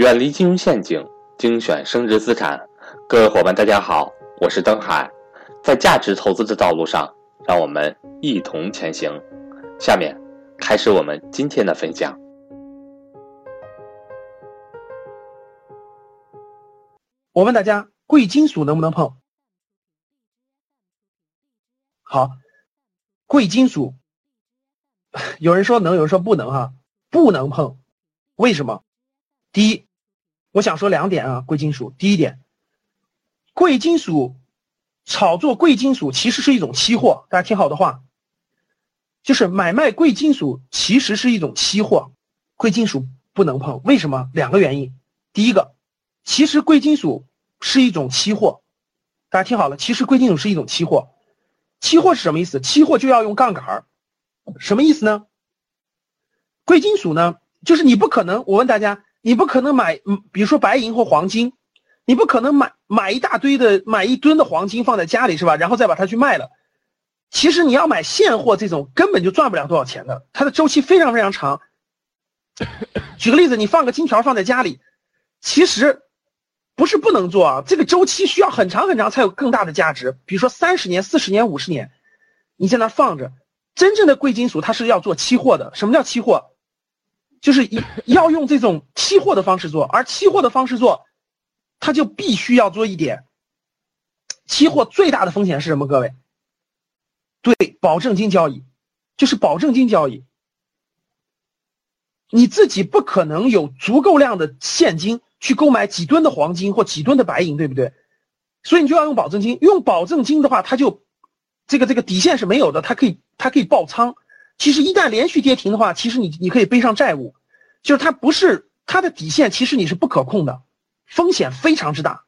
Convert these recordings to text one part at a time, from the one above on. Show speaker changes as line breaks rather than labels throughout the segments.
远离金融陷阱，精选升值资产。各位伙伴，大家好，我是登海。在价值投资的道路上，让我们一同前行。下面开始我们今天的分享。
我问大家，贵金属能不能碰？好，贵金属，有人说能，有人说不能，哈，不能碰。为什么？第一。我想说两点啊，贵金属。第一点，贵金属炒作贵金属其实是一种期货，大家听好的话，就是买卖贵金属其实是一种期货，贵金属不能碰。为什么？两个原因。第一个，其实贵金属是一种期货，大家听好了，其实贵金属是一种期货。期货是什么意思？期货就要用杠杆儿，什么意思呢？贵金属呢，就是你不可能，我问大家。你不可能买，比如说白银或黄金，你不可能买买一大堆的，买一吨的黄金放在家里是吧？然后再把它去卖了。其实你要买现货这种根本就赚不了多少钱的，它的周期非常非常长。举个例子，你放个金条放在家里，其实不是不能做啊，这个周期需要很长很长才有更大的价值。比如说三十年、四十年、五十年，你在那放着，真正的贵金属它是要做期货的。什么叫期货？就是要用这种期货的方式做，而期货的方式做，它就必须要做一点。期货最大的风险是什么？各位，对，保证金交易，就是保证金交易。你自己不可能有足够量的现金去购买几吨的黄金或几吨的白银，对不对？所以你就要用保证金。用保证金的话，它就这个这个底线是没有的，它可以它可以爆仓。其实一旦连续跌停的话，其实你你可以背上债务，就是它不是它的底线，其实你是不可控的，风险非常之大，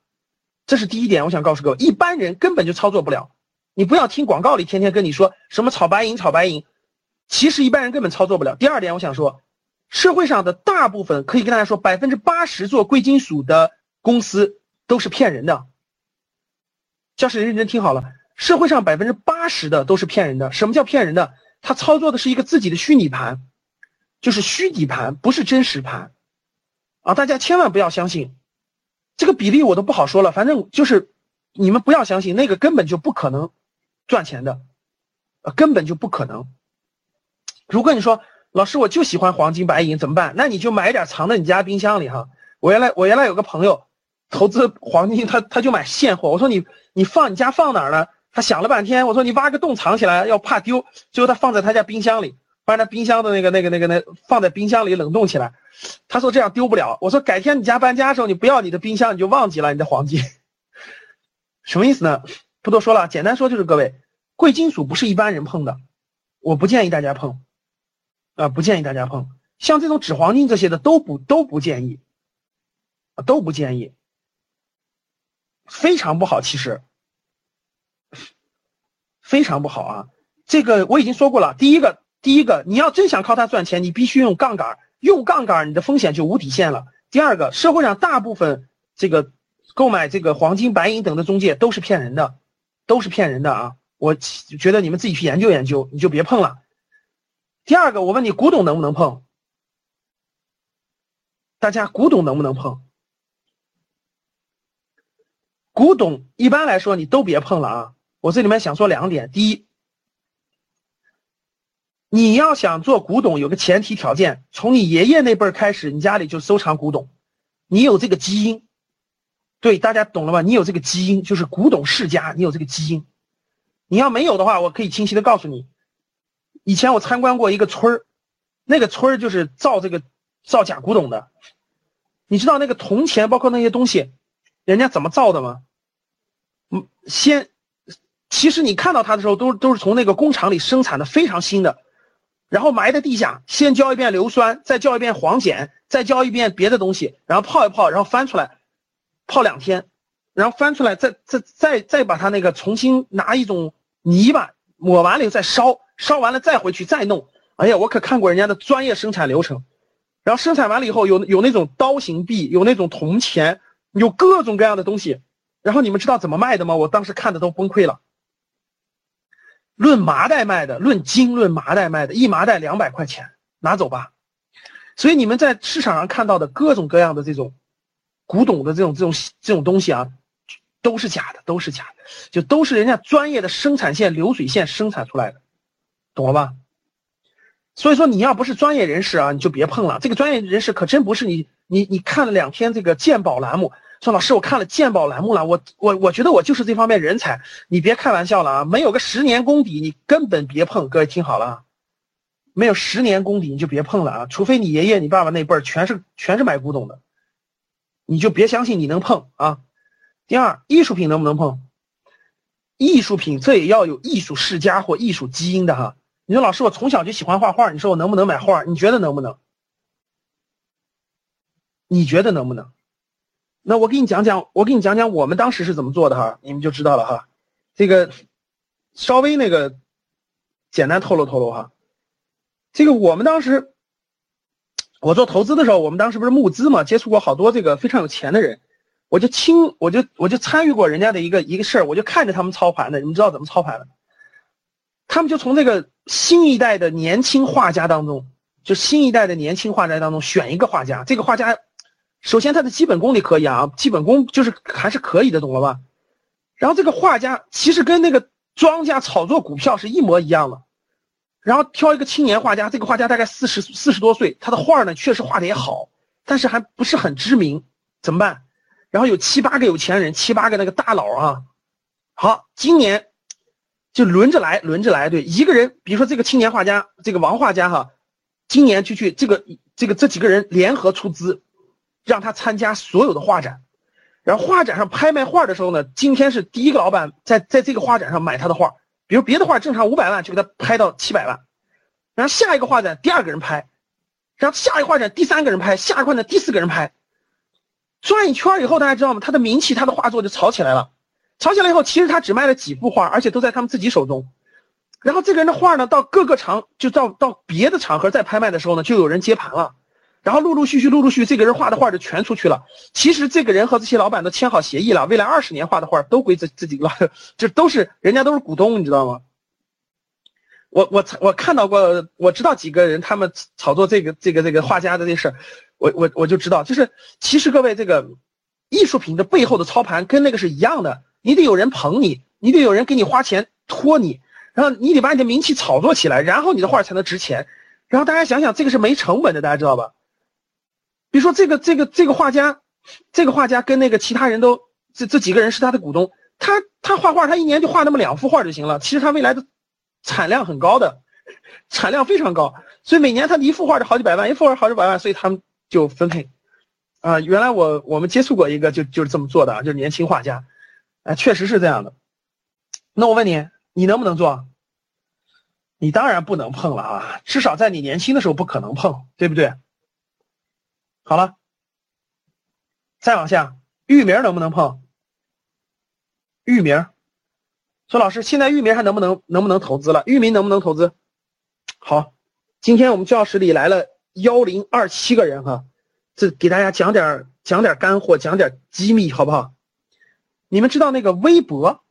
这是第一点。我想告诉各位，一般人根本就操作不了。你不要听广告里天天跟你说什么炒白银、炒白银，其实一般人根本操作不了。第二点，我想说，社会上的大部分可以跟大家说，百分之八十做贵金属的公司都是骗人的。教室认真听好了，社会上百分之八十的都是骗人的。什么叫骗人的？他操作的是一个自己的虚拟盘，就是虚底盘，不是真实盘，啊，大家千万不要相信，这个比例我都不好说了，反正就是你们不要相信那个根本就不可能赚钱的，呃，根本就不可能。如果你说老师我就喜欢黄金白银怎么办？那你就买点藏在你家冰箱里哈。我原来我原来有个朋友投资黄金，他他就买现货，我说你你放你家放哪儿呢？他想了半天，我说你挖个洞藏起来，要怕丢，最后他放在他家冰箱里，把他冰箱的那个、那个、那个、那放在冰箱里冷冻起来。他说这样丢不了。我说改天你家搬家的时候，你不要你的冰箱，你就忘记了你的黄金。什么意思呢？不多说了，简单说就是各位，贵金属不是一般人碰的，我不建议大家碰，啊，不建议大家碰。像这种纸黄金这些的都不都不建议，都不建议，非常不好，其实。非常不好啊！这个我已经说过了。第一个，第一个，你要真想靠它赚钱，你必须用杠杆，用杠杆，你的风险就无底线了。第二个，社会上大部分这个购买这个黄金、白银等的中介都是骗人的，都是骗人的啊！我觉得你们自己去研究研究，你就别碰了。第二个，我问你，古董能不能碰？大家，古董能不能碰？古董一般来说你都别碰了啊！我这里面想说两点：第一，你要想做古董，有个前提条件，从你爷爷那辈儿开始，你家里就收藏古董，你有这个基因。对，大家懂了吧？你有这个基因，就是古董世家，你有这个基因。你要没有的话，我可以清晰的告诉你，以前我参观过一个村儿，那个村儿就是造这个造假古董的。你知道那个铜钱，包括那些东西，人家怎么造的吗？嗯，先。其实你看到它的时候，都都是从那个工厂里生产的非常新的，然后埋在地下，先浇一遍硫酸，再浇一遍黄碱，再浇一遍别的东西，然后泡一泡，然后翻出来，泡两天，然后翻出来，再再再再把它那个重新拿一种泥巴抹完了以后再烧，烧完了再回去再弄。哎呀，我可看过人家的专业生产流程，然后生产完了以后有有那种刀形币，有那种铜钱，有各种各样的东西，然后你们知道怎么卖的吗？我当时看的都崩溃了。论麻袋卖的，论斤论麻袋卖的，一麻袋两百块钱，拿走吧。所以你们在市场上看到的各种各样的这种古董的这种这种这种东西啊，都是假的，都是假的，就都是人家专业的生产线流水线生产出来的，懂了吧？所以说你要不是专业人士啊，你就别碰了。这个专业人士可真不是你你你看了两天这个鉴宝栏目，说老师我看了鉴宝栏目了，我我我觉得我就是这方面人才，你别开玩笑了啊！没有个十年功底，你根本别碰。各位听好了，没有十年功底你就别碰了啊！除非你爷爷你爸爸那辈儿全是全是买古董的，你就别相信你能碰啊。第二，艺术品能不能碰？艺术品这也要有艺术世家或艺术基因的哈。你说老师，我从小就喜欢画画，你说我能不能买画？你觉得能不能？你觉得能不能？那我给你讲讲，我给你讲讲我们当时是怎么做的哈，你们就知道了哈。这个稍微那个简单透露透露哈。这个我们当时我做投资的时候，我们当时不是募资嘛，接触过好多这个非常有钱的人，我就亲我就我就参与过人家的一个一个事儿，我就看着他们操盘的，你们知道怎么操盘的？他们就从这个新一代的年轻画家当中，就新一代的年轻画家当中选一个画家。这个画家，首先他的基本功你可以啊，基本功就是还是可以的，懂了吧？然后这个画家其实跟那个庄家炒作股票是一模一样的。然后挑一个青年画家，这个画家大概四十四十多岁，他的画呢确实画的也好，但是还不是很知名，怎么办？然后有七八个有钱人，七八个那个大佬啊，好，今年。就轮着来，轮着来，对一个人，比如说这个青年画家，这个王画家哈，今年就去这个这个这几个人联合出资，让他参加所有的画展，然后画展上拍卖画的时候呢，今天是第一个老板在在这个画展上买他的画，比如别的画正常五百万就给他拍到七百万，然后下一个画展第二个人拍，然后下一个画展第三个人拍，下一个画展第四个人拍，转一圈以后大家知道吗？他的名气，他的画作就炒起来了。炒起来以后，其实他只卖了几幅画，而且都在他们自己手中。然后这个人的画呢，到各个场，就到到别的场合再拍卖的时候呢，就有人接盘了。然后陆陆续续、陆陆续续，这个人画的画就全出去了。其实这个人和这些老板都签好协议了，未来二十年画的画都归自自己了，这都是人家都是股东，你知道吗？我我我看到过，我知道几个人他们炒作这个这个这个画家的这事儿，我我我就知道，就是其实各位这个艺术品的背后的操盘跟那个是一样的。你得有人捧你，你得有人给你花钱托你，然后你得把你的名气炒作起来，然后你的画才能值钱。然后大家想想，这个是没成本的，大家知道吧？比如说这个这个这个画家，这个画家跟那个其他人都这这几个人是他的股东，他他画画，他一年就画那么两幅画就行了。其实他未来的产量很高的，产量非常高，所以每年他一幅画就好几百万，一幅画好几百万，所以他们就分配。啊，原来我我们接触过一个就就是这么做的，就是年轻画家。哎，确实是这样的。那我问你，你能不能做？你当然不能碰了啊！至少在你年轻的时候不可能碰，对不对？好了，再往下，域名能不能碰？域名，说老师，现在域名还能不能能不能投资了？域名能不能投资？好，今天我们教室里来了幺零二七个人哈，这给大家讲点讲点干货，讲点机密，好不好？你们知道那个微博，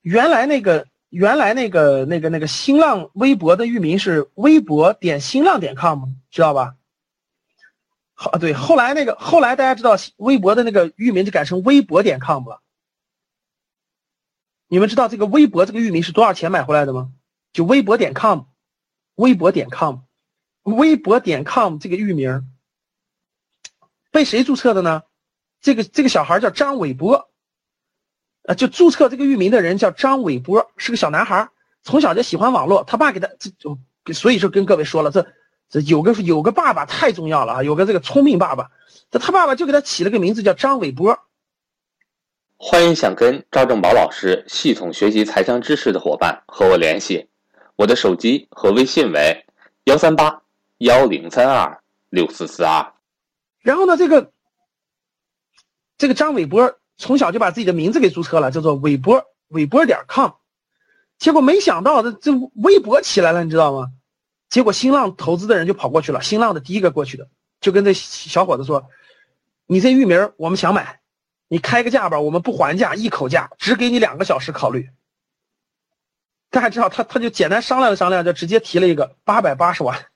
原来那个原来那个那个那个新浪微博的域名是微博点新浪点 com 知道吧？好，对，后来那个后来大家知道微博的那个域名就改成微博点 com 了。你们知道这个微博这个域名是多少钱买回来的吗？就微博点 com，微博点 com，微博点 com 这个域名被谁注册的呢？这个这个小孩叫张伟波。啊，就注册这个域名的人叫张伟波，是个小男孩，从小就喜欢网络。他爸给他这就，所以就跟各位说了，这这有个有个爸爸太重要了啊，有个这个聪明爸爸。这他爸爸就给他起了个名字叫张伟波。
欢迎想跟赵正宝老师系统学习财商知识的伙伴和我联系，我的手机和微信为幺三八幺零三二六四四二。
然后呢，这个这个张伟波。从小就把自己的名字给注册了，叫做伟波伟波点 com，结果没想到这这微博起来了，你知道吗？结果新浪投资的人就跑过去了，新浪的第一个过去的，就跟这小伙子说：“你这域名我们想买，你开个价吧，我们不还价，一口价，只给你两个小时考虑。”大家知道他他就简单商量了商量，就直接提了一个八百八十万，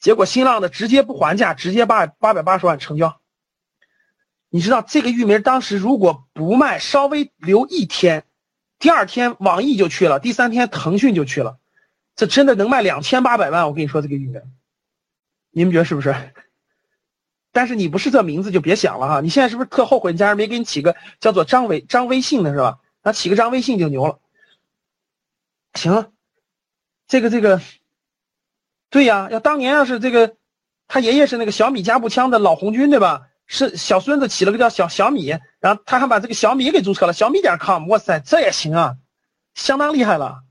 结果新浪的直接不还价，直接把八百八十万成交。你知道这个域名当时如果不卖，稍微留一天，第二天网易就去了，第三天腾讯就去了，这真的能卖两千八百万。我跟你说这个域名，你们觉得是不是？但是你不是这名字就别想了哈，你现在是不是特后悔你家人没给你起个叫做张伟张微信的是吧？那起个张微信就牛了。行，这个这个，对呀，要当年要是这个，他爷爷是那个小米加步枪的老红军对吧？是小孙子起了个叫小小米，然后他还把这个小米给注册了，小米点 com，哇塞，这也行啊，相当厉害了。